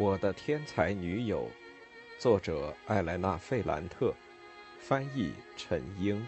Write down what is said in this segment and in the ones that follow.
我的天才女友，作者艾莱娜·费兰特，翻译陈英。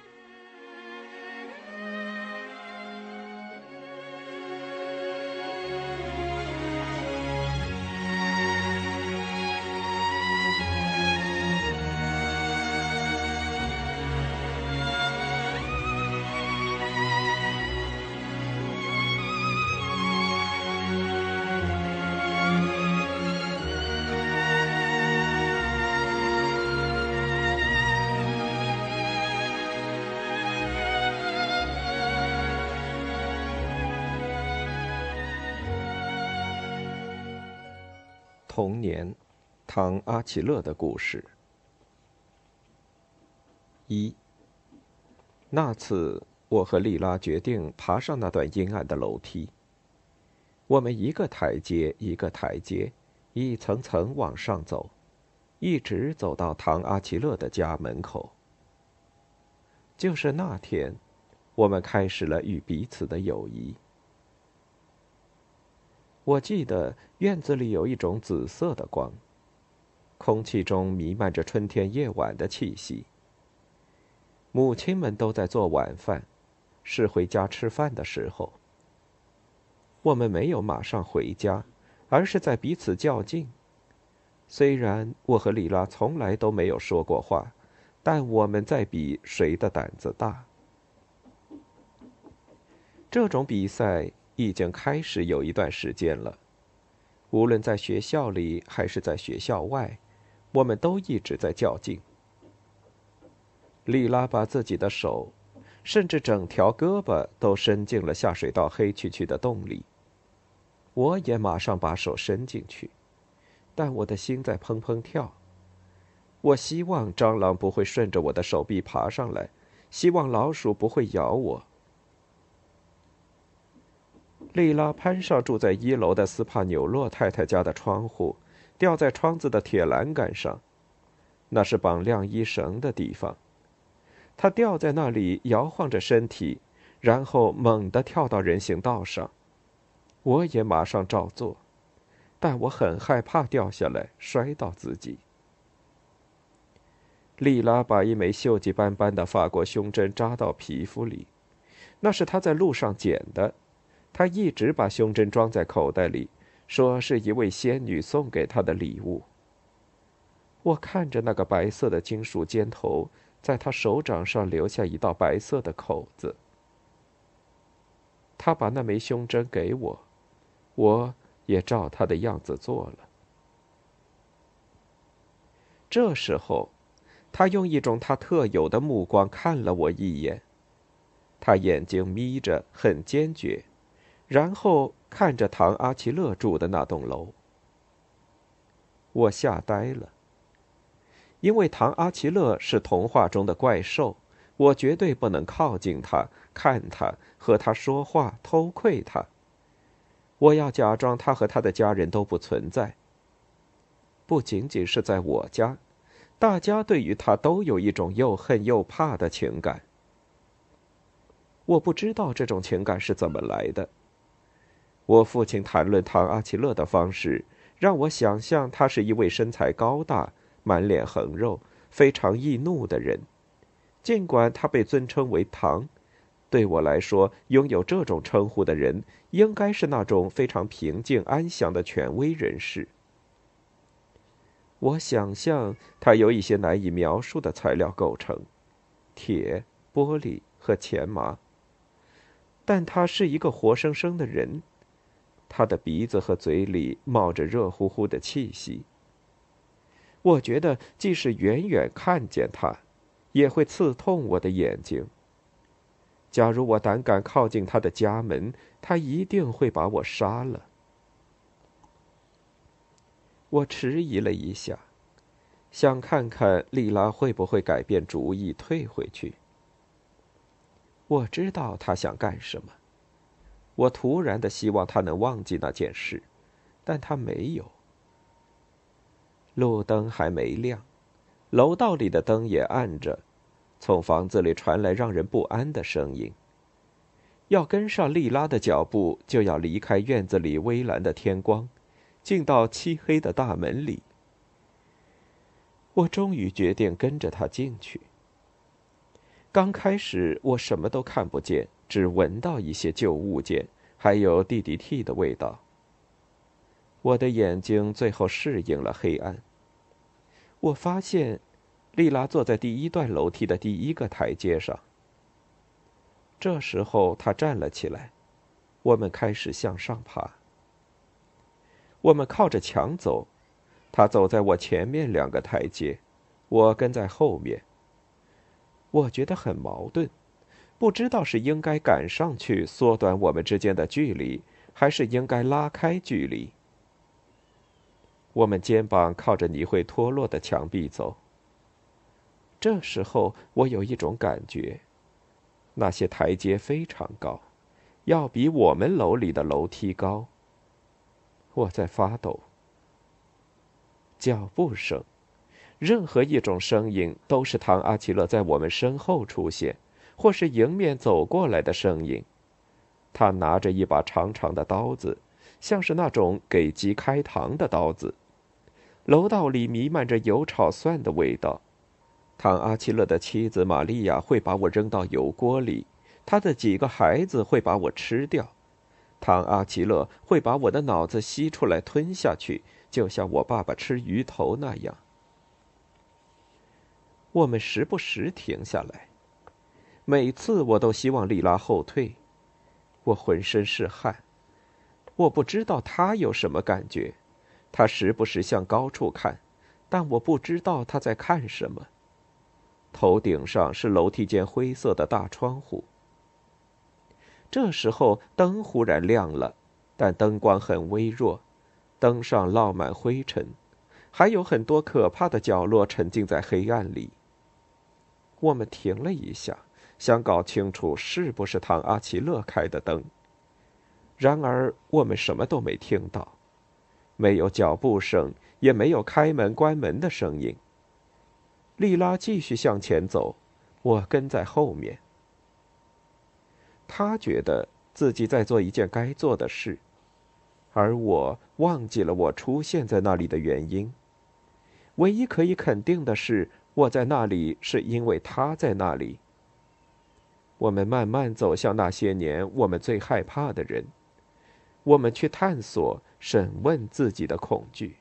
阿奇勒的故事。一，那次我和莉拉决定爬上那段阴暗的楼梯。我们一个台阶一个台阶，一层层往上走，一直走到唐·阿奇勒的家门口。就是那天，我们开始了与彼此的友谊。我记得院子里有一种紫色的光，空气中弥漫着春天夜晚的气息。母亲们都在做晚饭，是回家吃饭的时候。我们没有马上回家，而是在彼此较劲。虽然我和里拉从来都没有说过话，但我们在比谁的胆子大。这种比赛。已经开始有一段时间了。无论在学校里还是在学校外，我们都一直在较劲。莉拉把自己的手，甚至整条胳膊都伸进了下水道黑黢黢的洞里。我也马上把手伸进去，但我的心在砰砰跳。我希望蟑螂不会顺着我的手臂爬上来，希望老鼠不会咬我。莉拉攀上住在一楼的斯帕纽洛太太家的窗户，吊在窗子的铁栏杆上，那是绑晾衣绳的地方。他吊在那里，摇晃着身体，然后猛地跳到人行道上。我也马上照做，但我很害怕掉下来摔到自己。莉拉把一枚锈迹斑斑的法国胸针扎到皮肤里，那是她在路上捡的。他一直把胸针装在口袋里，说是一位仙女送给他的礼物。我看着那个白色的金属尖头，在他手掌上留下一道白色的口子。他把那枚胸针给我，我也照他的样子做了。这时候，他用一种他特有的目光看了我一眼，他眼睛眯着，很坚决。然后看着唐·阿奇勒住的那栋楼，我吓呆了。因为唐·阿奇勒是童话中的怪兽，我绝对不能靠近他、看他、和他说话、偷窥他。我要假装他和他的家人都不存在。不仅仅是在我家，大家对于他都有一种又恨又怕的情感。我不知道这种情感是怎么来的。我父亲谈论唐·阿奇勒的方式，让我想象他是一位身材高大、满脸横肉、非常易怒的人。尽管他被尊称为唐，对我来说，拥有这种称呼的人应该是那种非常平静安详的权威人士。我想象他由一些难以描述的材料构成：铁、玻璃和钱麻。但他是一个活生生的人。他的鼻子和嘴里冒着热乎乎的气息。我觉得，即使远远看见他，也会刺痛我的眼睛。假如我胆敢靠近他的家门，他一定会把我杀了。我迟疑了一下，想看看莉拉会不会改变主意，退回去。我知道他想干什么。我突然的希望他能忘记那件事，但他没有。路灯还没亮，楼道里的灯也暗着，从房子里传来让人不安的声音。要跟上莉拉的脚步，就要离开院子里微蓝的天光，进到漆黑的大门里。我终于决定跟着他进去。刚开始我什么都看不见，只闻到一些旧物件，还有 DDT 的味道。我的眼睛最后适应了黑暗。我发现，丽拉坐在第一段楼梯的第一个台阶上。这时候，她站了起来，我们开始向上爬。我们靠着墙走，她走在我前面两个台阶，我跟在后面。我觉得很矛盾，不知道是应该赶上去缩短我们之间的距离，还是应该拉开距离。我们肩膀靠着你会脱落的墙壁走。这时候，我有一种感觉，那些台阶非常高，要比我们楼里的楼梯高。我在发抖。脚步声。任何一种声音都是唐阿奇勒在我们身后出现，或是迎面走过来的声音。他拿着一把长长的刀子，像是那种给鸡开膛的刀子。楼道里弥漫着油炒蒜的味道。唐阿奇勒的妻子玛利亚会把我扔到油锅里，他的几个孩子会把我吃掉。唐阿奇勒会把我的脑子吸出来吞下去，就像我爸爸吃鱼头那样。我们时不时停下来，每次我都希望莉拉后退。我浑身是汗，我不知道她有什么感觉。她时不时向高处看，但我不知道她在看什么。头顶上是楼梯间灰色的大窗户。这时候灯忽然亮了，但灯光很微弱，灯上落满灰尘，还有很多可怕的角落沉浸在黑暗里。我们停了一下，想搞清楚是不是唐阿奇勒开的灯。然而，我们什么都没听到，没有脚步声，也没有开门关门的声音。莉拉继续向前走，我跟在后面。他觉得自己在做一件该做的事，而我忘记了我出现在那里的原因。唯一可以肯定的是。我在那里，是因为他在那里。我们慢慢走向那些年我们最害怕的人，我们去探索、审问自己的恐惧。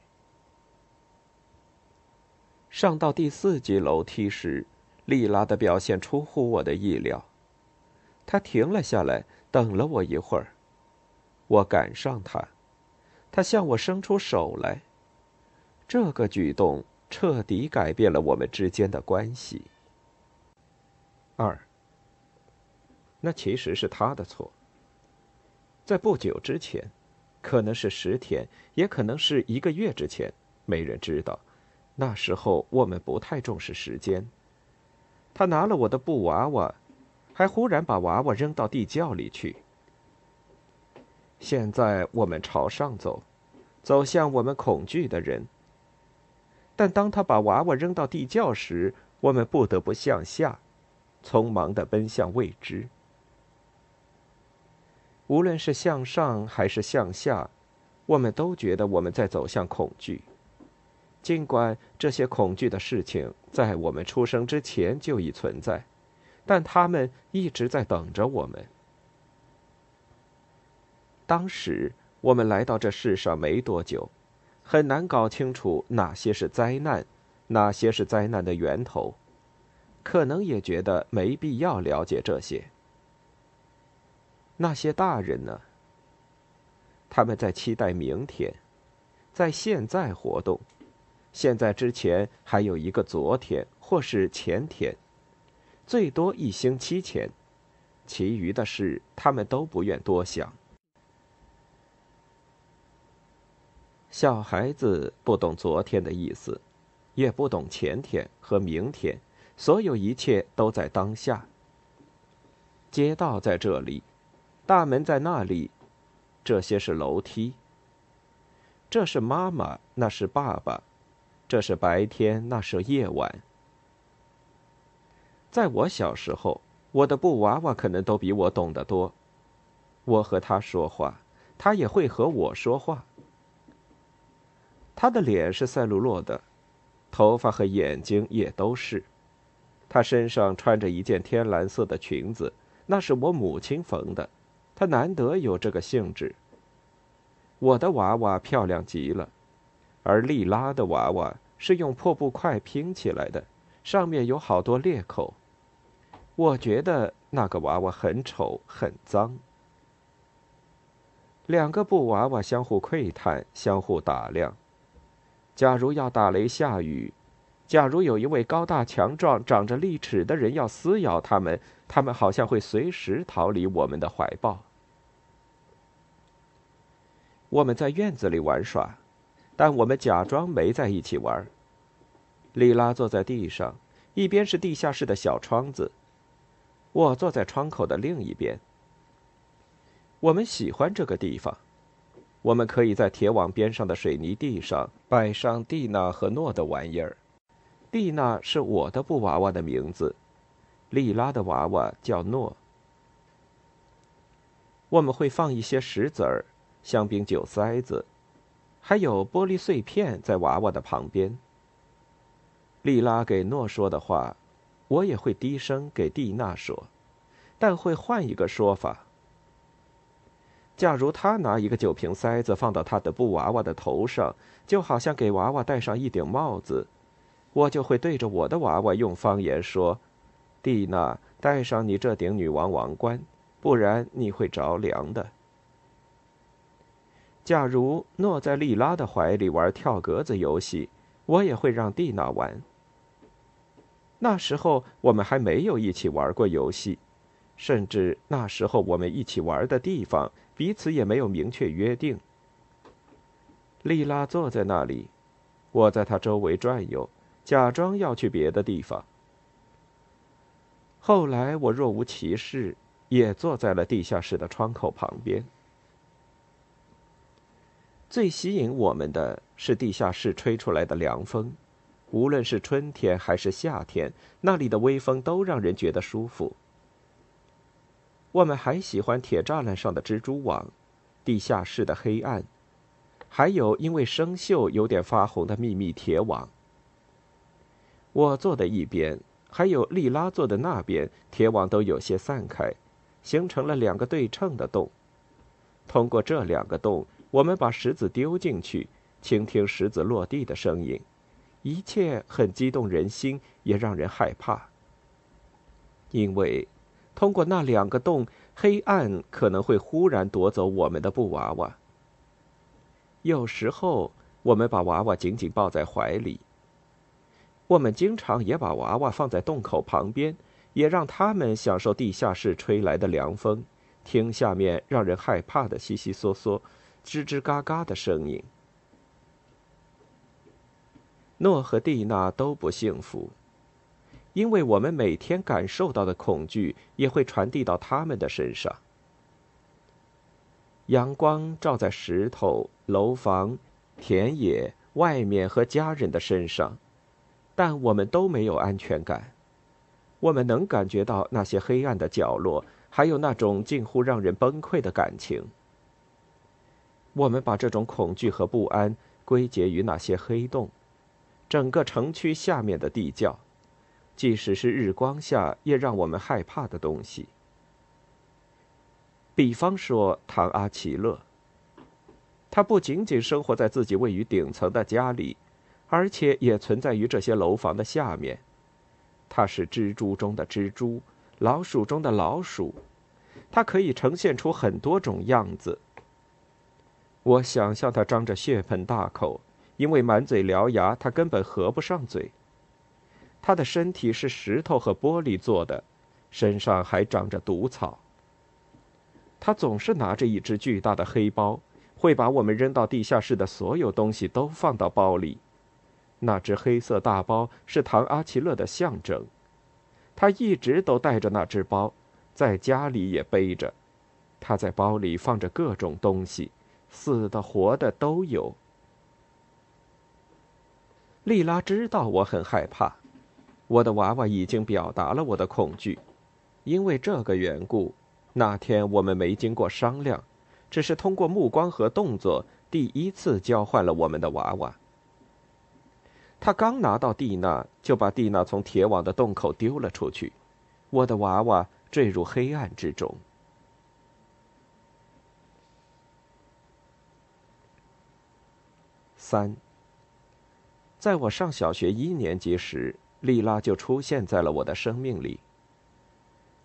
上到第四级楼梯时，丽拉的表现出乎我的意料。她停了下来，等了我一会儿。我赶上她，她向我伸出手来。这个举动。彻底改变了我们之间的关系。二，那其实是他的错。在不久之前，可能是十天，也可能是一个月之前，没人知道。那时候我们不太重视时间。他拿了我的布娃娃，还忽然把娃娃扔到地窖里去。现在我们朝上走，走向我们恐惧的人。但当他把娃娃扔到地窖时，我们不得不向下，匆忙的奔向未知。无论是向上还是向下，我们都觉得我们在走向恐惧。尽管这些恐惧的事情在我们出生之前就已存在，但他们一直在等着我们。当时我们来到这世上没多久。很难搞清楚哪些是灾难，哪些是灾难的源头，可能也觉得没必要了解这些。那些大人呢？他们在期待明天，在现在活动，现在之前还有一个昨天或是前天，最多一星期前，其余的事他们都不愿多想。小孩子不懂昨天的意思，也不懂前天和明天，所有一切都在当下。街道在这里，大门在那里，这些是楼梯。这是妈妈，那是爸爸，这是白天，那是夜晚。在我小时候，我的布娃娃可能都比我懂得多。我和他说话，他也会和我说话。他的脸是赛璐珞的，头发和眼睛也都是。他身上穿着一件天蓝色的裙子，那是我母亲缝的。他难得有这个兴致。我的娃娃漂亮极了，而莉拉的娃娃是用破布块拼起来的，上面有好多裂口。我觉得那个娃娃很丑，很脏。两个布娃娃相互窥探，相互打量。假如要打雷下雨，假如有一位高大强壮、长着利齿的人要撕咬他们，他们好像会随时逃离我们的怀抱。我们在院子里玩耍，但我们假装没在一起玩。莉拉坐在地上，一边是地下室的小窗子，我坐在窗口的另一边。我们喜欢这个地方，我们可以在铁网边上的水泥地上摆上蒂娜和诺的玩意儿。蒂娜是我的布娃娃的名字，莉拉的娃娃叫诺。我们会放一些石子儿、香槟酒塞子，还有玻璃碎片在娃娃的旁边。莉拉给诺说的话，我也会低声给蒂娜说，但会换一个说法。假如他拿一个酒瓶塞子放到他的布娃娃的头上，就好像给娃娃戴上一顶帽子，我就会对着我的娃娃用方言说：“蒂娜，戴上你这顶女王王冠，不然你会着凉的。”假如诺在莉拉的怀里玩跳格子游戏，我也会让蒂娜玩。那时候我们还没有一起玩过游戏，甚至那时候我们一起玩的地方。彼此也没有明确约定。莉拉坐在那里，我在她周围转悠，假装要去别的地方。后来我若无其事，也坐在了地下室的窗口旁边。最吸引我们的是地下室吹出来的凉风，无论是春天还是夏天，那里的微风都让人觉得舒服。我们还喜欢铁栅栏上的蜘蛛网，地下室的黑暗，还有因为生锈有点发红的秘密铁网。我坐的一边，还有莉拉坐的那边，铁网都有些散开，形成了两个对称的洞。通过这两个洞，我们把石子丢进去，倾听石子落地的声音，一切很激动人心，也让人害怕，因为。通过那两个洞，黑暗可能会忽然夺走我们的布娃娃。有时候，我们把娃娃紧紧抱在怀里。我们经常也把娃娃放在洞口旁边，也让他们享受地下室吹来的凉风，听下面让人害怕的悉悉嗦嗦、吱吱嘎嘎的声音。诺和蒂娜都不幸福。因为我们每天感受到的恐惧，也会传递到他们的身上。阳光照在石头、楼房、田野外面和家人的身上，但我们都没有安全感。我们能感觉到那些黑暗的角落，还有那种近乎让人崩溃的感情。我们把这种恐惧和不安归结于那些黑洞，整个城区下面的地窖。即使是日光下也让我们害怕的东西，比方说唐阿奇勒。他不仅仅生活在自己位于顶层的家里，而且也存在于这些楼房的下面。他是蜘蛛中的蜘蛛，老鼠中的老鼠，它可以呈现出很多种样子。我想象他张着血盆大口，因为满嘴獠牙，他根本合不上嘴。他的身体是石头和玻璃做的，身上还长着毒草。他总是拿着一只巨大的黑包，会把我们扔到地下室的所有东西都放到包里。那只黑色大包是唐阿奇勒的象征，他一直都带着那只包，在家里也背着。他在包里放着各种东西，死的活的都有。莉拉知道我很害怕。我的娃娃已经表达了我的恐惧，因为这个缘故，那天我们没经过商量，只是通过目光和动作，第一次交换了我们的娃娃。他刚拿到蒂娜，就把蒂娜从铁网的洞口丢了出去，我的娃娃坠入黑暗之中。三，在我上小学一年级时，莉拉就出现在了我的生命里。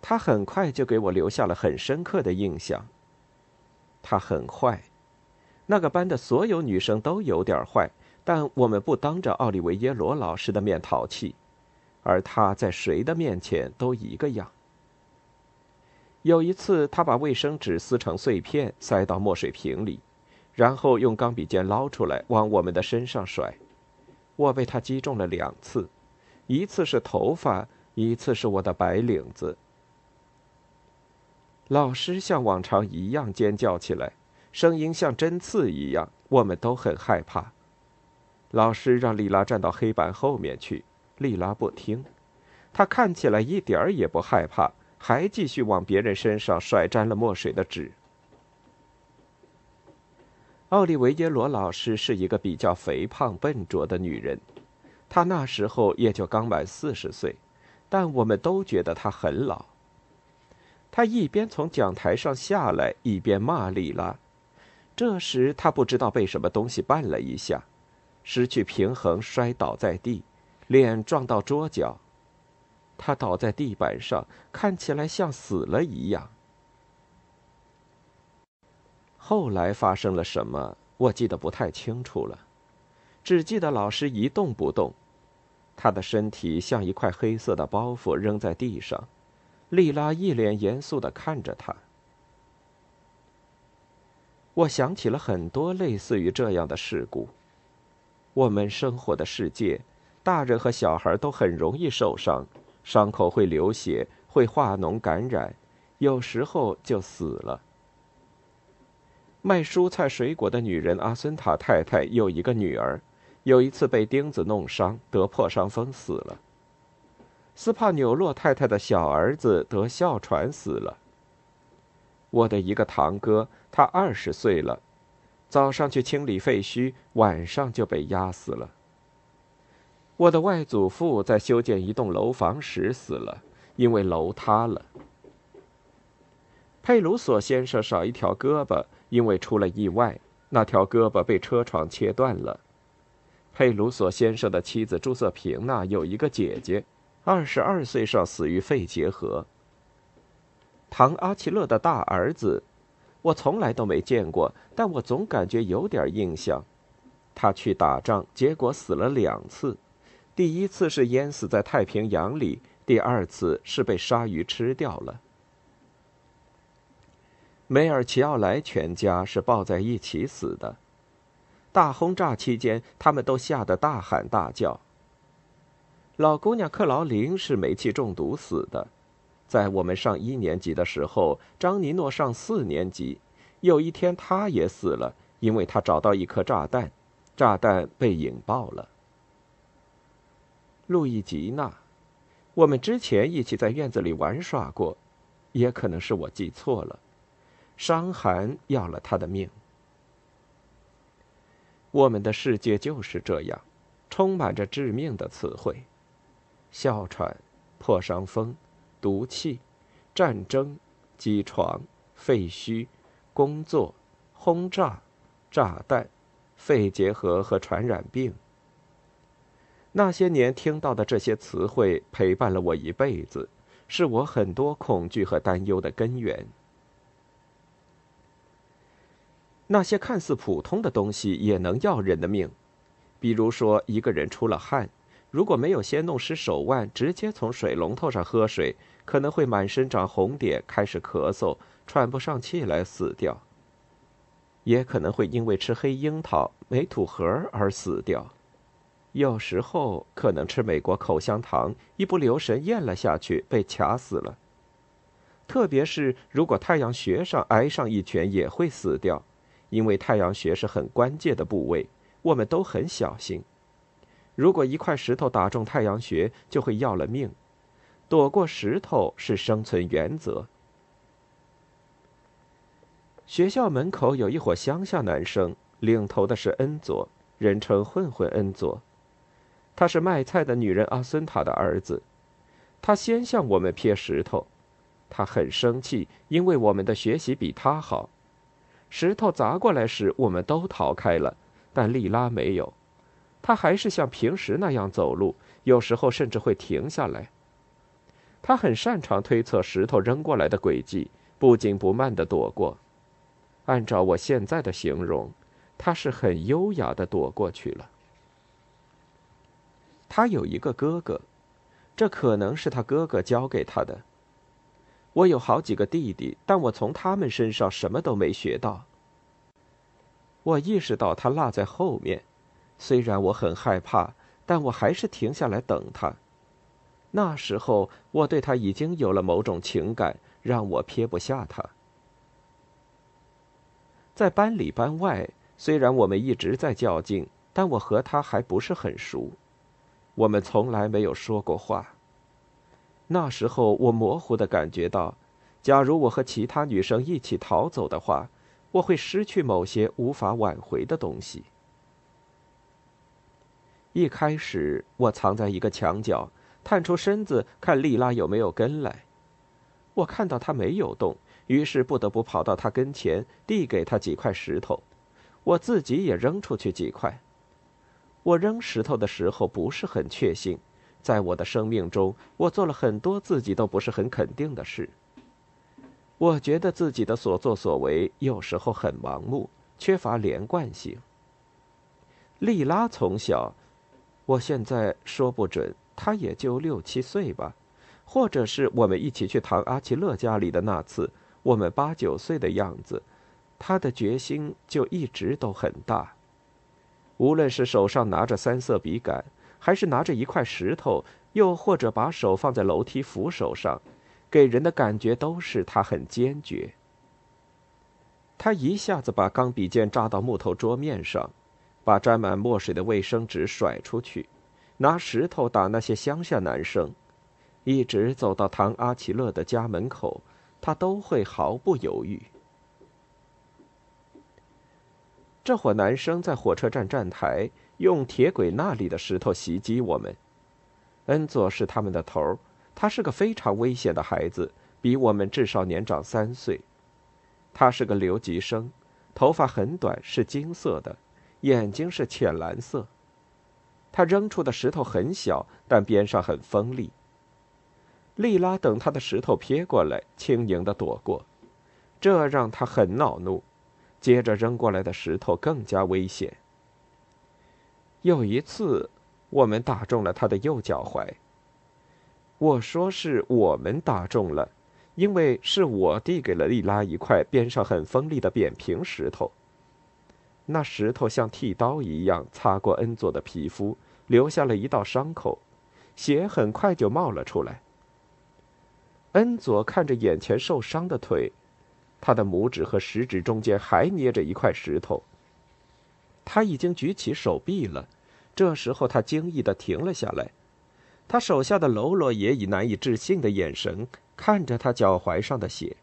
她很快就给我留下了很深刻的印象。她很坏，那个班的所有女生都有点坏，但我们不当着奥利维耶罗老师的面淘气，而她在谁的面前都一个样。有一次，她把卫生纸撕成碎片，塞到墨水瓶里。然后用钢笔尖捞出来，往我们的身上甩。我被他击中了两次，一次是头发，一次是我的白领子。老师像往常一样尖叫起来，声音像针刺一样，我们都很害怕。老师让丽拉站到黑板后面去，丽拉不听，她看起来一点儿也不害怕，还继续往别人身上甩沾了墨水的纸。奥利维耶罗老师是一个比较肥胖笨拙的女人，她那时候也就刚满四十岁，但我们都觉得她很老。她一边从讲台上下来，一边骂莉拉。这时她不知道被什么东西绊了一下，失去平衡摔倒在地，脸撞到桌角。她倒在地板上，看起来像死了一样。后来发生了什么？我记得不太清楚了，只记得老师一动不动，他的身体像一块黑色的包袱扔在地上。莉拉一脸严肃的看着他。我想起了很多类似于这样的事故。我们生活的世界，大人和小孩都很容易受伤，伤口会流血，会化脓感染，有时候就死了。卖蔬菜水果的女人阿森塔太太有一个女儿，有一次被钉子弄伤，得破伤风死了。斯帕纽洛太太的小儿子得哮喘死了。我的一个堂哥，他二十岁了，早上去清理废墟，晚上就被压死了。我的外祖父在修建一栋楼房时死了，因为楼塌了。佩鲁索先生少一条胳膊。因为出了意外，那条胳膊被车床切断了。佩鲁索先生的妻子朱瑟平娜有一个姐姐，二十二岁上死于肺结核。唐阿奇勒的大儿子，我从来都没见过，但我总感觉有点印象。他去打仗，结果死了两次，第一次是淹死在太平洋里，第二次是被鲨鱼吃掉了。梅尔齐奥莱全家是抱在一起死的。大轰炸期间，他们都吓得大喊大叫。老姑娘克劳琳是煤气中毒死的。在我们上一年级的时候，张尼诺上四年级。有一天，他也死了，因为他找到一颗炸弹，炸弹被引爆了。路易吉娜，我们之前一起在院子里玩耍过，也可能是我记错了。伤寒要了他的命。我们的世界就是这样，充满着致命的词汇：哮喘、破伤风、毒气、战争、机床、废墟、工作、轰炸、炸弹、肺结核和传染病。那些年听到的这些词汇陪伴了我一辈子，是我很多恐惧和担忧的根源。那些看似普通的东西也能要人的命，比如说一个人出了汗，如果没有先弄湿手腕，直接从水龙头上喝水，可能会满身长红点，开始咳嗽，喘不上气来死掉；也可能会因为吃黑樱桃、没土盒而死掉；有时候可能吃美国口香糖，一不留神咽了下去，被卡死了。特别是如果太阳穴上挨上一拳，也会死掉。因为太阳穴是很关键的部位，我们都很小心。如果一块石头打中太阳穴，就会要了命。躲过石头是生存原则。学校门口有一伙乡下男生，领头的是恩佐，人称混混恩佐。他是卖菜的女人阿孙塔的儿子。他先向我们撇石头，他很生气，因为我们的学习比他好。石头砸过来时，我们都逃开了，但莉拉没有。她还是像平时那样走路，有时候甚至会停下来。他很擅长推测石头扔过来的轨迹，不紧不慢地躲过。按照我现在的形容，他是很优雅地躲过去了。他有一个哥哥。这可能是他哥哥教给他的。我有好几个弟弟，但我从他们身上什么都没学到。我意识到他落在后面，虽然我很害怕，但我还是停下来等他。那时候我对他已经有了某种情感，让我撇不下他。在班里班外，虽然我们一直在较劲，但我和他还不是很熟。我们从来没有说过话。那时候，我模糊的感觉到，假如我和其他女生一起逃走的话，我会失去某些无法挽回的东西。一开始，我藏在一个墙角，探出身子看莉拉有没有跟来。我看到她没有动，于是不得不跑到她跟前，递给她几块石头，我自己也扔出去几块。我扔石头的时候不是很确信，在我的生命中，我做了很多自己都不是很肯定的事。我觉得自己的所作所为有时候很盲目，缺乏连贯性。莉拉从小，我现在说不准，她也就六七岁吧，或者是我们一起去唐阿奇勒家里的那次，我们八九岁的样子，她的决心就一直都很大。无论是手上拿着三色笔杆，还是拿着一块石头，又或者把手放在楼梯扶手上，给人的感觉都是他很坚决。他一下子把钢笔尖扎到木头桌面上，把沾满墨水的卫生纸甩出去，拿石头打那些乡下男生，一直走到唐阿奇勒的家门口，他都会毫不犹豫。这伙男生在火车站站台用铁轨那里的石头袭击我们。恩佐是他们的头他是个非常危险的孩子，比我们至少年长三岁。他是个留级生，头发很短，是金色的，眼睛是浅蓝色。他扔出的石头很小，但边上很锋利。莉拉等他的石头撇过来，轻盈的躲过，这让他很恼怒。接着扔过来的石头更加危险。有一次，我们打中了他的右脚踝。我说是我们打中了，因为是我递给了莉拉一块边上很锋利的扁平石头。那石头像剃刀一样擦过恩佐的皮肤，留下了一道伤口，血很快就冒了出来。恩佐看着眼前受伤的腿。他的拇指和食指中间还捏着一块石头。他已经举起手臂了，这时候他惊异的停了下来。他手下的喽啰也以难以置信的眼神看着他脚踝上的血。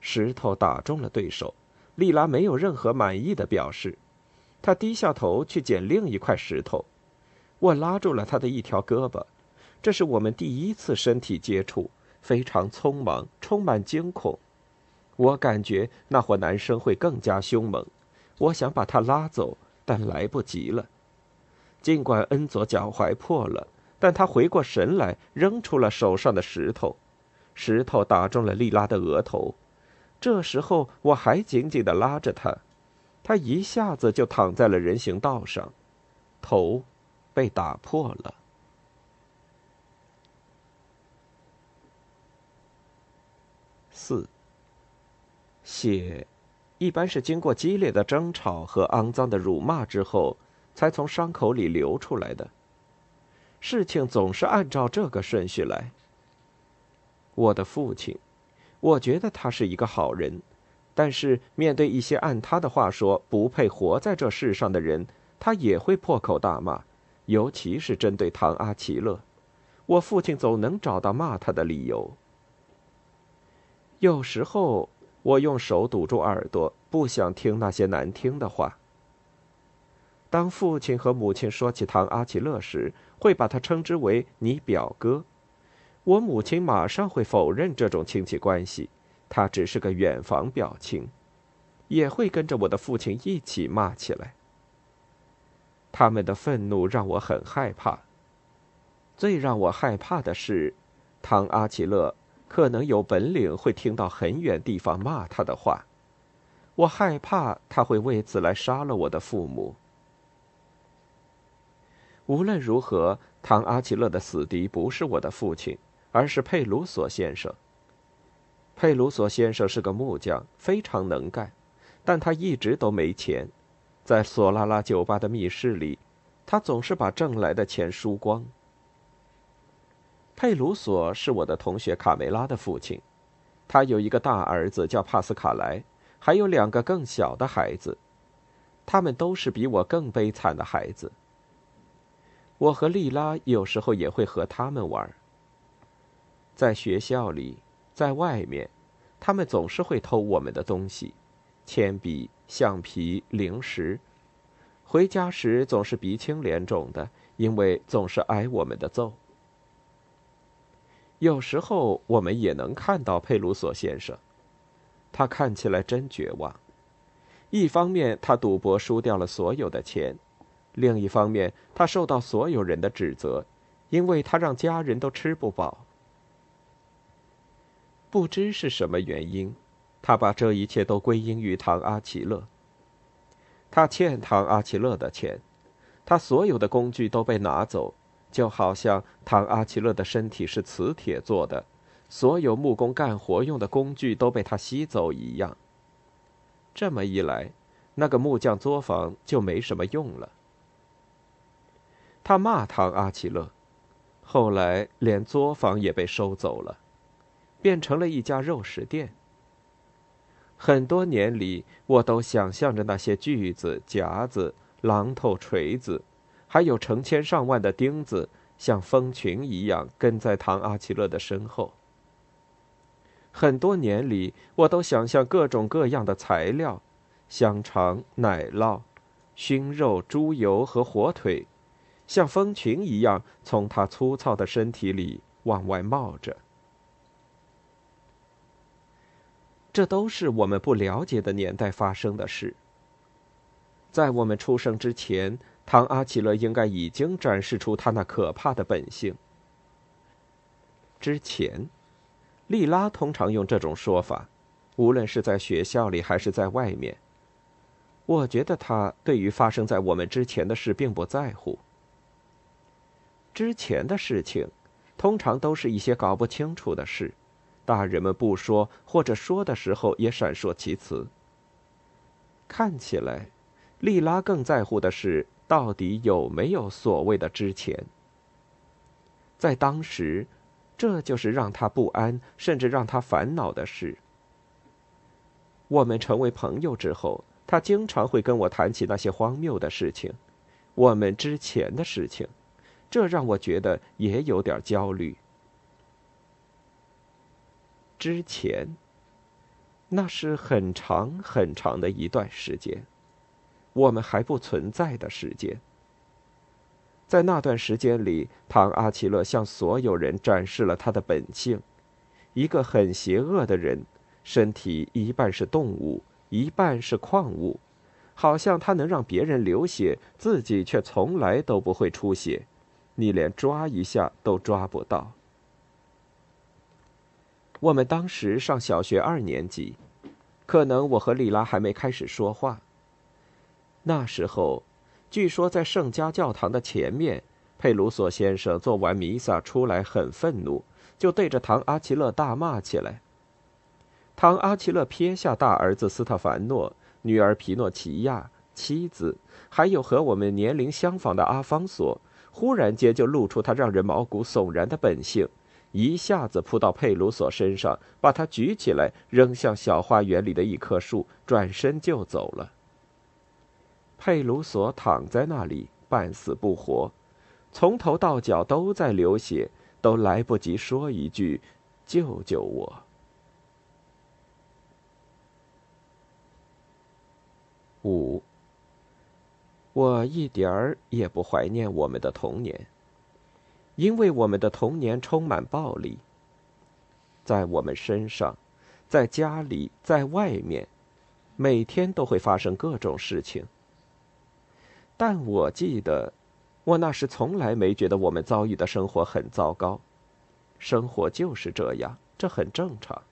石头打中了对手，莉拉没有任何满意的表示。他低下头去捡另一块石头。我拉住了他的一条胳膊，这是我们第一次身体接触，非常匆忙，充满惊恐。我感觉那伙男生会更加凶猛，我想把他拉走，但来不及了。尽管恩佐脚踝破了，但他回过神来，扔出了手上的石头，石头打中了莉拉的额头。这时候我还紧紧地拉着他，他一下子就躺在了人行道上，头被打破了。四。血，一般是经过激烈的争吵和肮脏的辱骂之后，才从伤口里流出来的。事情总是按照这个顺序来。我的父亲，我觉得他是一个好人，但是面对一些按他的话说不配活在这世上的人，他也会破口大骂，尤其是针对唐阿奇勒，我父亲总能找到骂他的理由。有时候。我用手堵住耳朵，不想听那些难听的话。当父亲和母亲说起唐阿奇勒时，会把他称之为你表哥。我母亲马上会否认这种亲戚关系，他只是个远房表亲，也会跟着我的父亲一起骂起来。他们的愤怒让我很害怕。最让我害怕的是，唐阿奇勒可能有本领会听到很远地方骂他的话。我害怕他会为此来杀了我的父母。无论如何，唐阿奇勒的死敌不是我的父亲，而是佩鲁索先生。佩鲁索先生是个木匠，非常能干，但他一直都没钱。在索拉拉酒吧的密室里，他总是把挣来的钱输光。佩鲁索是我的同学卡梅拉的父亲，他有一个大儿子叫帕斯卡莱，还有两个更小的孩子，他们都是比我更悲惨的孩子。我和莉拉有时候也会和他们玩。在学校里，在外面，他们总是会偷我们的东西。铅笔、橡皮、零食，回家时总是鼻青脸肿的，因为总是挨我们的揍。有时候我们也能看到佩鲁索先生，他看起来真绝望。一方面，他赌博输掉了所有的钱；另一方面，他受到所有人的指责，因为他让家人都吃不饱。不知是什么原因。他把这一切都归因于唐阿奇勒。他欠唐阿奇勒的钱，他所有的工具都被拿走，就好像唐阿奇勒的身体是磁铁做的，所有木工干活用的工具都被他吸走一样。这么一来，那个木匠作坊就没什么用了。他骂唐阿奇勒，后来连作坊也被收走了，变成了一家肉食店。很多年里，我都想象着那些锯子、夹子、榔头、锤子，还有成千上万的钉子，像蜂群一样跟在唐阿奇勒的身后。很多年里，我都想象各种各样的材料，香肠、奶酪、熏肉、猪油和火腿，像蜂群一样从他粗糙的身体里往外冒着。这都是我们不了解的年代发生的事。在我们出生之前，唐阿奇勒应该已经展示出他那可怕的本性。之前，莉拉通常用这种说法，无论是在学校里还是在外面。我觉得他对于发生在我们之前的事并不在乎。之前的事情，通常都是一些搞不清楚的事。大人们不说，或者说的时候也闪烁其词。看起来，莉拉更在乎的是到底有没有所谓的之前。在当时，这就是让他不安，甚至让他烦恼的事。我们成为朋友之后，他经常会跟我谈起那些荒谬的事情，我们之前的事情，这让我觉得也有点焦虑。之前，那是很长很长的一段时间，我们还不存在的时间。在那段时间里，唐阿奇勒向所有人展示了他的本性：一个很邪恶的人，身体一半是动物，一半是矿物，好像他能让别人流血，自己却从来都不会出血，你连抓一下都抓不到。我们当时上小学二年级，可能我和莉拉还没开始说话。那时候，据说在圣家教堂的前面，佩鲁索先生做完弥撒出来，很愤怒，就对着唐阿奇勒大骂起来。唐阿奇勒撇下大儿子斯特凡诺、女儿皮诺奇亚、妻子，还有和我们年龄相仿的阿方索，忽然间就露出他让人毛骨悚然的本性。一下子扑到佩鲁索身上，把他举起来，扔向小花园里的一棵树，转身就走了。佩鲁索躺在那里，半死不活，从头到脚都在流血，都来不及说一句“救救我”。五，我一点儿也不怀念我们的童年，因为我们的童年充满暴力。在我们身上，在家里，在外面，每天都会发生各种事情。但我记得，我那时从来没觉得我们遭遇的生活很糟糕，生活就是这样，这很正常。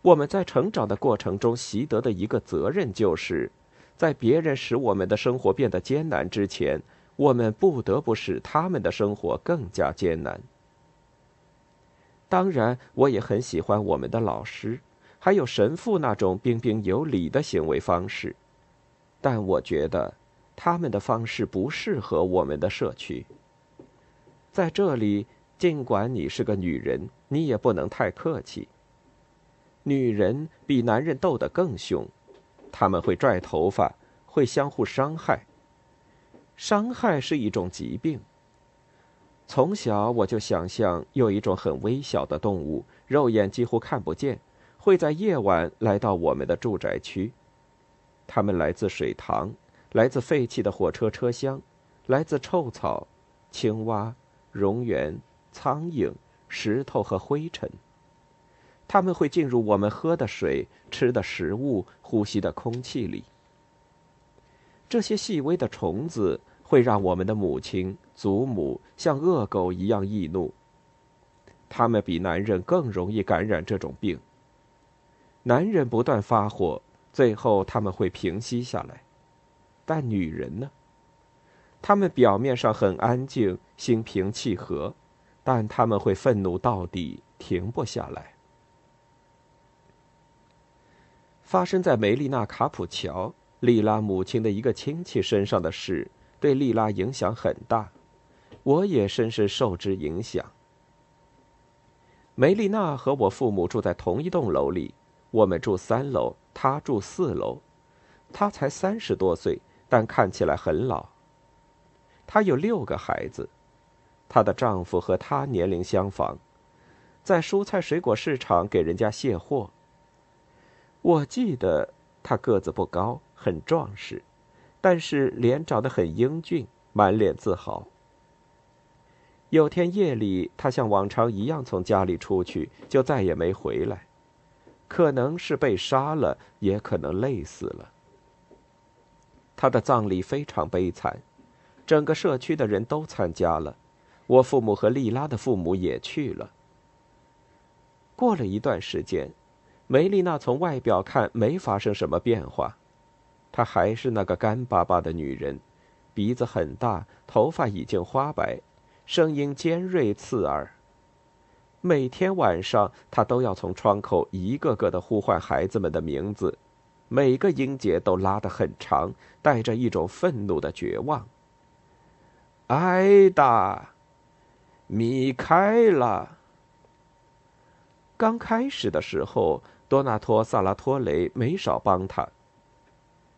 我们在成长的过程中习得的一个责任，就是在别人使我们的生活变得艰难之前，我们不得不使他们的生活更加艰难。当然，我也很喜欢我们的老师，还有神父那种彬彬有礼的行为方式，但我觉得他们的方式不适合我们的社区。在这里，尽管你是个女人，你也不能太客气。女人比男人斗得更凶，他们会拽头发，会相互伤害。伤害是一种疾病。从小我就想象有一种很微小的动物，肉眼几乎看不见，会在夜晚来到我们的住宅区。它们来自水塘，来自废弃的火车车厢，来自臭草、青蛙、蝾螈、苍蝇、石头和灰尘。他们会进入我们喝的水、吃的食物、呼吸的空气里。这些细微的虫子会让我们的母亲、祖母像恶狗一样易怒。他们比男人更容易感染这种病。男人不断发火，最后他们会平息下来，但女人呢？他们表面上很安静、心平气和，但他们会愤怒到底，停不下来。发生在梅丽娜·卡普乔莉拉母亲的一个亲戚身上的事，对莉拉影响很大，我也深深受之影响。梅丽娜和我父母住在同一栋楼里，我们住三楼，她住四楼。她才三十多岁，但看起来很老。她有六个孩子，她的丈夫和她年龄相仿，在蔬菜水果市场给人家卸货。我记得他个子不高，很壮实，但是脸长得很英俊，满脸自豪。有天夜里，他像往常一样从家里出去，就再也没回来，可能是被杀了，也可能累死了。他的葬礼非常悲惨，整个社区的人都参加了，我父母和莉拉的父母也去了。过了一段时间。梅丽娜从外表看没发生什么变化，她还是那个干巴巴的女人，鼻子很大，头发已经花白，声音尖锐刺耳。每天晚上，她都要从窗口一个个的呼唤孩子们的名字，每个音节都拉得很长，带着一种愤怒的绝望。艾达，米开了。刚开始的时候。多纳托·萨拉托雷没少帮他。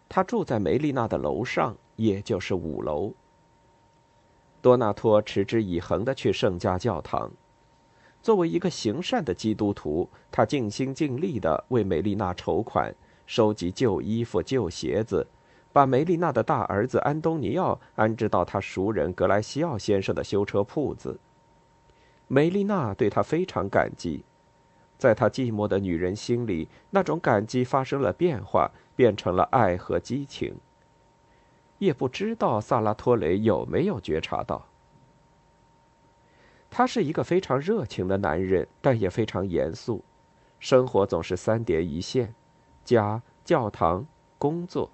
他住在梅丽娜的楼上，也就是五楼。多纳托持之以恒的去圣家教堂。作为一个行善的基督徒，他尽心尽力的为梅丽娜筹款，收集旧衣服、旧鞋子，把梅丽娜的大儿子安东尼奥安置到他熟人格莱西奥先生的修车铺子。梅丽娜对他非常感激。在她寂寞的女人心里，那种感激发生了变化，变成了爱和激情。也不知道萨拉托雷有没有觉察到。他是一个非常热情的男人，但也非常严肃，生活总是三点一线：家、教堂、工作。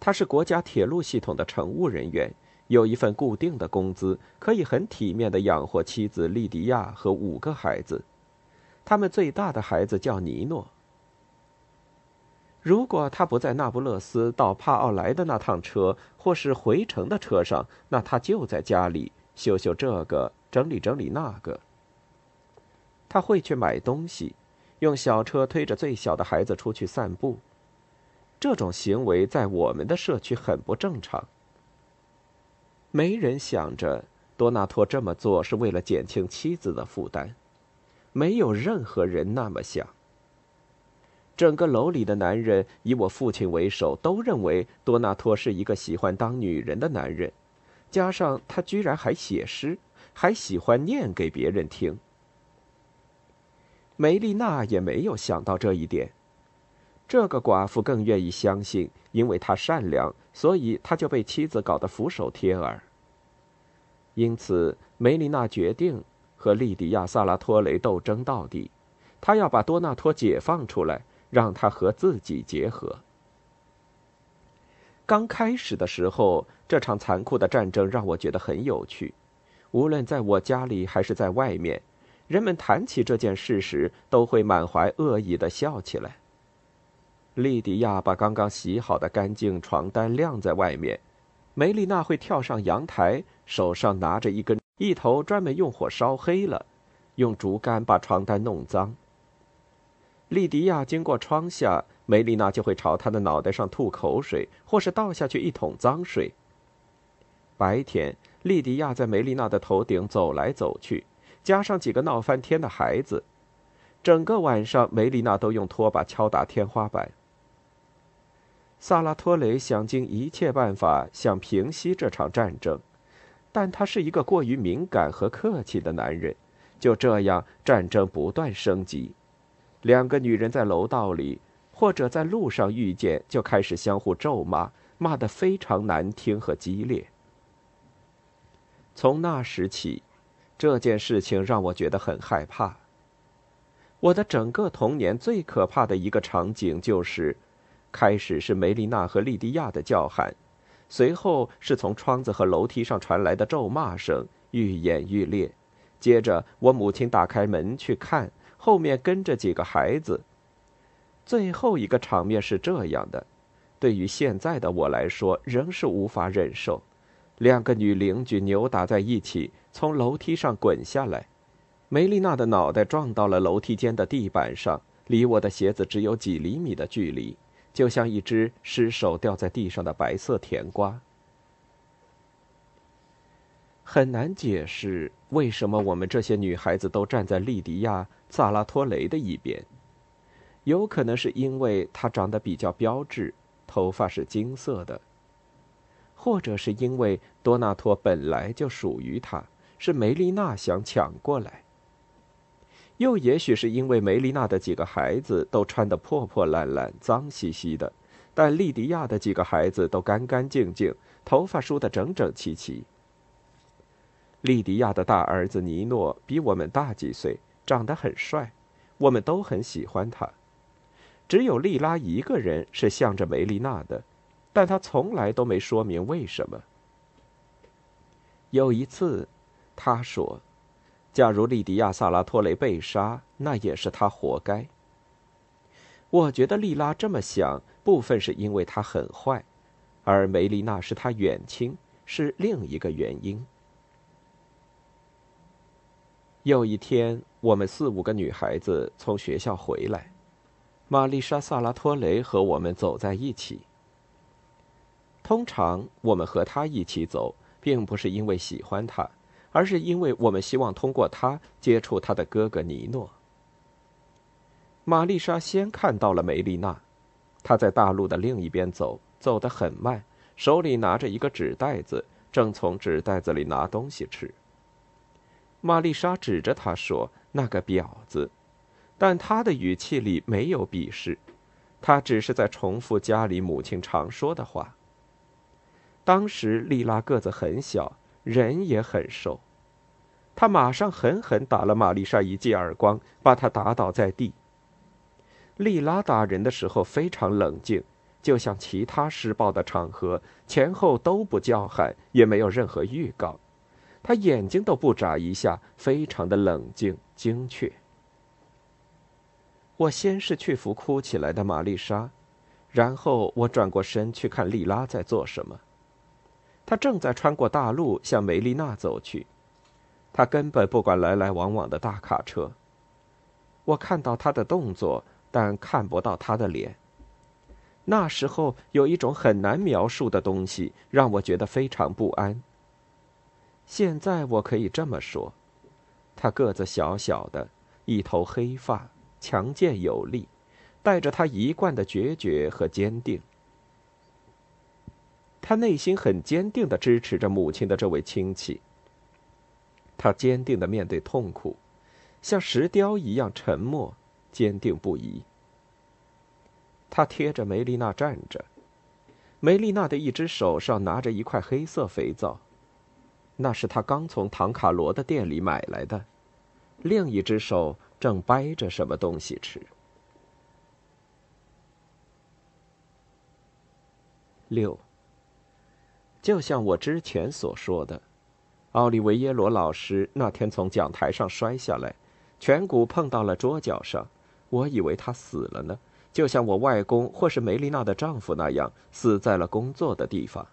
他是国家铁路系统的乘务人员，有一份固定的工资，可以很体面的养活妻子莉迪亚和五个孩子。他们最大的孩子叫尼诺。如果他不在那不勒斯到帕奥莱的那趟车，或是回程的车上，那他就在家里修修这个，整理整理那个。他会去买东西，用小车推着最小的孩子出去散步。这种行为在我们的社区很不正常。没人想着多纳托这么做是为了减轻妻子的负担。没有任何人那么想。整个楼里的男人，以我父亲为首，都认为多纳托是一个喜欢当女人的男人。加上他居然还写诗，还喜欢念给别人听。梅丽娜也没有想到这一点。这个寡妇更愿意相信，因为她善良，所以她就被妻子搞得俯首帖耳。因此，梅丽娜决定和利迪亚·萨拉托雷斗争到底。她要把多纳托解放出来，让他和自己结合。刚开始的时候，这场残酷的战争让我觉得很有趣。无论在我家里还是在外面，人们谈起这件事时，都会满怀恶意的笑起来。莉迪亚把刚刚洗好的干净床单晾在外面，梅丽娜会跳上阳台，手上拿着一根，一头专门用火烧黑了，用竹竿把床单弄脏。莉迪亚经过窗下。梅丽娜就会朝他的脑袋上吐口水，或是倒下去一桶脏水。白天，莉迪亚在梅丽娜的头顶走来走去，加上几个闹翻天的孩子，整个晚上梅丽娜都用拖把敲打天花板。萨拉托雷想尽一切办法想平息这场战争，但他是一个过于敏感和客气的男人。就这样，战争不断升级。两个女人在楼道里。或者在路上遇见，就开始相互咒骂，骂得非常难听和激烈。从那时起，这件事情让我觉得很害怕。我的整个童年最可怕的一个场景就是：开始是梅丽娜和莉迪亚的叫喊，随后是从窗子和楼梯上传来的咒骂声，愈演愈烈。接着，我母亲打开门去看，后面跟着几个孩子。最后一个场面是这样的，对于现在的我来说，仍是无法忍受。两个女邻居扭打在一起，从楼梯上滚下来。梅丽娜的脑袋撞到了楼梯间的地板上，离我的鞋子只有几厘米的距离，就像一只失手掉在地上的白色甜瓜。很难解释为什么我们这些女孩子都站在莉迪亚·萨拉托雷的一边。有可能是因为她长得比较标致，头发是金色的，或者是因为多纳托本来就属于他，是梅丽娜想抢过来。又也许是因为梅丽娜的几个孩子都穿得破破烂烂、脏兮兮的，但莉迪亚的几个孩子都干干净净，头发梳得整整齐齐。莉迪亚的大儿子尼诺比我们大几岁，长得很帅，我们都很喜欢他。只有莉拉一个人是向着梅丽娜的，但他从来都没说明为什么。有一次，他说：“假如莉迪亚·萨拉托雷被杀，那也是他活该。”我觉得莉拉这么想，部分是因为她很坏，而梅丽娜是她远亲，是另一个原因。有一天，我们四五个女孩子从学校回来。玛丽莎·萨拉托雷和我们走在一起。通常我们和他一起走，并不是因为喜欢他，而是因为我们希望通过他接触他的哥哥尼诺。玛丽莎先看到了梅丽娜，她在大路的另一边走，走得很慢，手里拿着一个纸袋子，正从纸袋子里拿东西吃。玛丽莎指着他说：“那个婊子。”但他的语气里没有鄙视，他只是在重复家里母亲常说的话。当时莉拉个子很小，人也很瘦，他马上狠狠打了玛丽莎一记耳光，把她打倒在地。莉拉打人的时候非常冷静，就像其他施暴的场合，前后都不叫喊，也没有任何预告，他眼睛都不眨一下，非常的冷静精确。我先是去扶哭起来的玛丽莎，然后我转过身去看莉拉在做什么。他正在穿过大路向梅丽娜走去，他根本不管来来往往的大卡车。我看到他的动作，但看不到他的脸。那时候有一种很难描述的东西让我觉得非常不安。现在我可以这么说：他个子小小的，一头黑发。强健有力，带着他一贯的决绝和坚定。他内心很坚定的支持着母亲的这位亲戚。他坚定的面对痛苦，像石雕一样沉默、坚定不移。他贴着梅丽娜站着，梅丽娜的一只手上拿着一块黑色肥皂，那是他刚从唐卡罗的店里买来的，另一只手正掰着什么东西吃。六。就像我之前所说的，奥利维耶罗老师那天从讲台上摔下来，颧骨碰到了桌角上，我以为他死了呢，就像我外公或是梅丽娜的丈夫那样，死在了工作的地方。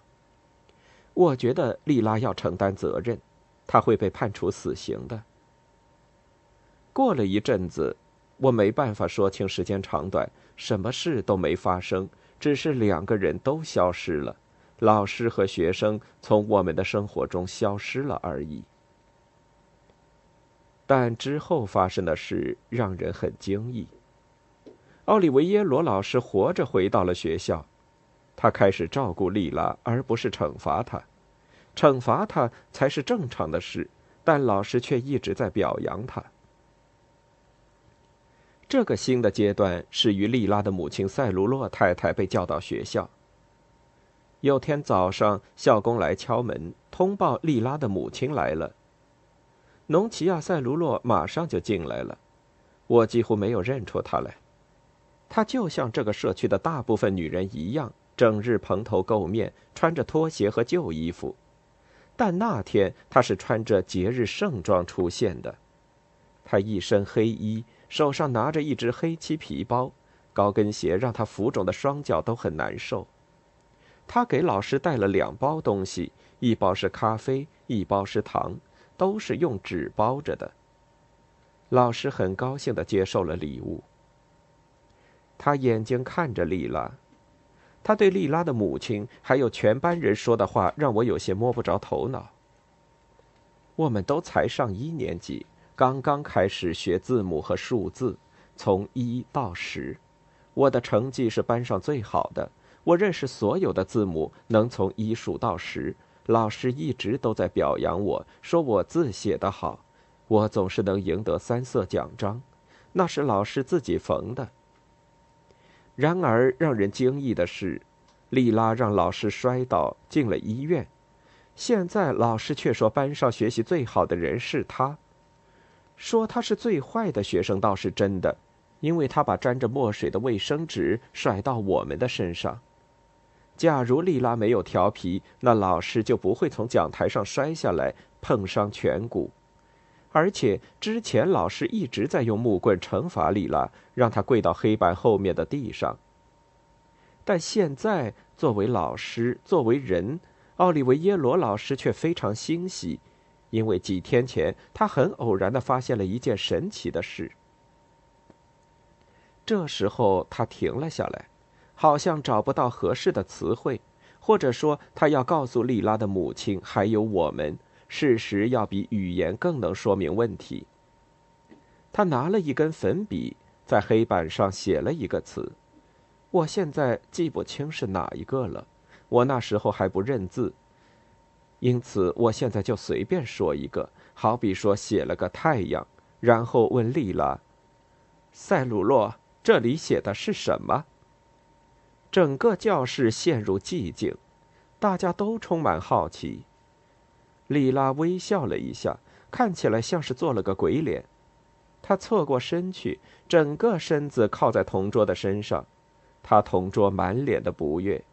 我觉得莉拉要承担责任，她会被判处死刑的。过了一阵子，我没办法说清时间长短，什么事都没发生，只是两个人都消失了。老师和学生从我们的生活中消失了而已，但之后发生的事让人很惊异。奥利维耶罗老师活着回到了学校，他开始照顾莉拉，而不是惩罚她。惩罚她才是正常的事，但老师却一直在表扬她。这个新的阶段始于莉拉的母亲塞卢洛太太被叫到学校。有天早上，校工来敲门，通报莉拉的母亲来了。农奇亚·塞卢洛马上就进来了，我几乎没有认出她来。她就像这个社区的大部分女人一样，整日蓬头垢面，穿着拖鞋和旧衣服。但那天她是穿着节日盛装出现的。她一身黑衣，手上拿着一只黑漆皮包，高跟鞋让她浮肿的双脚都很难受。他给老师带了两包东西，一包是咖啡，一包是糖，都是用纸包着的。老师很高兴的接受了礼物。他眼睛看着丽拉，他对丽拉的母亲还有全班人说的话让我有些摸不着头脑。我们都才上一年级，刚刚开始学字母和数字，从一到十，我的成绩是班上最好的。我认识所有的字母，能从一数到十。老师一直都在表扬我，说我字写得好。我总是能赢得三色奖章，那是老师自己缝的。然而，让人惊异的是，丽拉让老师摔倒，进了医院。现在，老师却说班上学习最好的人是他，说他是最坏的学生倒是真的，因为他把沾着墨水的卫生纸甩到我们的身上。假如莉拉没有调皮，那老师就不会从讲台上摔下来，碰伤颧骨。而且之前老师一直在用木棍惩罚莉拉，让她跪到黑板后面的地上。但现在作为老师，作为人，奥利维耶罗老师却非常欣喜，因为几天前他很偶然的发现了一件神奇的事。这时候他停了下来。好像找不到合适的词汇，或者说，他要告诉莉拉的母亲还有我们，事实要比语言更能说明问题。他拿了一根粉笔，在黑板上写了一个词，我现在记不清是哪一个了。我那时候还不认字，因此我现在就随便说一个，好比说写了个太阳，然后问莉拉：“塞鲁洛，这里写的是什么？”整个教室陷入寂静，大家都充满好奇。莉拉微笑了一下，看起来像是做了个鬼脸。她侧过身去，整个身子靠在同桌的身上。她同桌满脸的不悦。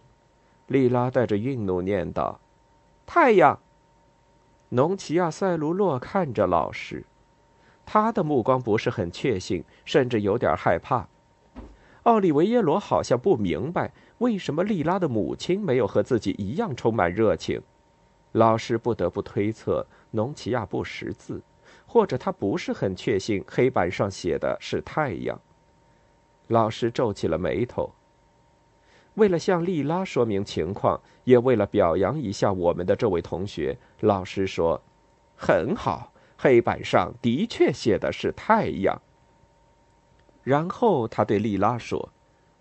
莉拉带着愠怒念道：“太阳。”农奇亚·塞卢洛看着老师，他的目光不是很确信，甚至有点害怕。奥利维耶罗好像不明白为什么莉拉的母亲没有和自己一样充满热情。老师不得不推测，农奇亚不识字，或者他不是很确信黑板上写的是太阳。老师皱起了眉头。为了向莉拉说明情况，也为了表扬一下我们的这位同学，老师说：“很好，黑板上的确写的是太阳。”然后他对莉拉说：“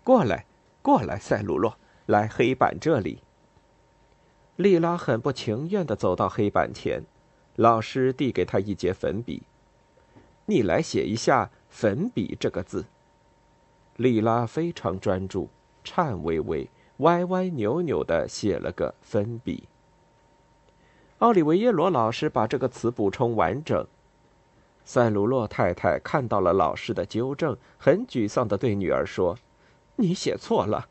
过来，过来，塞鲁洛，来黑板这里。”莉拉很不情愿的走到黑板前，老师递给他一节粉笔：“你来写一下‘粉笔’这个字。”莉拉非常专注，颤巍巍、歪歪扭扭的写了个“粉笔”。奥利维耶罗老师把这个词补充完整。塞鲁洛太太看到了老师的纠正，很沮丧的对女儿说：“你写错了。”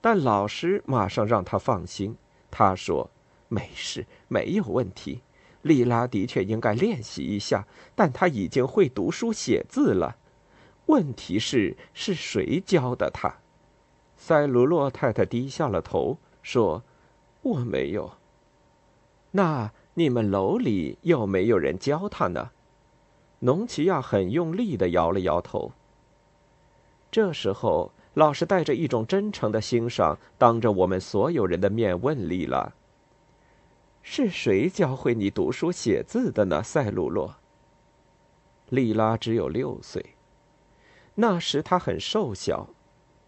但老师马上让她放心，他说：“没事，没有问题。莉拉的确应该练习一下，但她已经会读书写字了。问题是，是谁教的她？”塞鲁洛太太低下了头，说：“我没有。”那你们楼里有没有人教她呢？农奇亚很用力的摇了摇头。这时候，老师带着一种真诚的欣赏，当着我们所有人的面问丽拉：“是谁教会你读书写字的呢？”塞鲁洛。丽拉只有六岁，那时她很瘦小，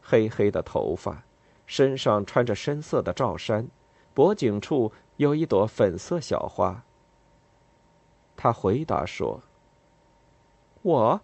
黑黑的头发，身上穿着深色的罩衫，脖颈处。有一朵粉色小花。他回答说：“我？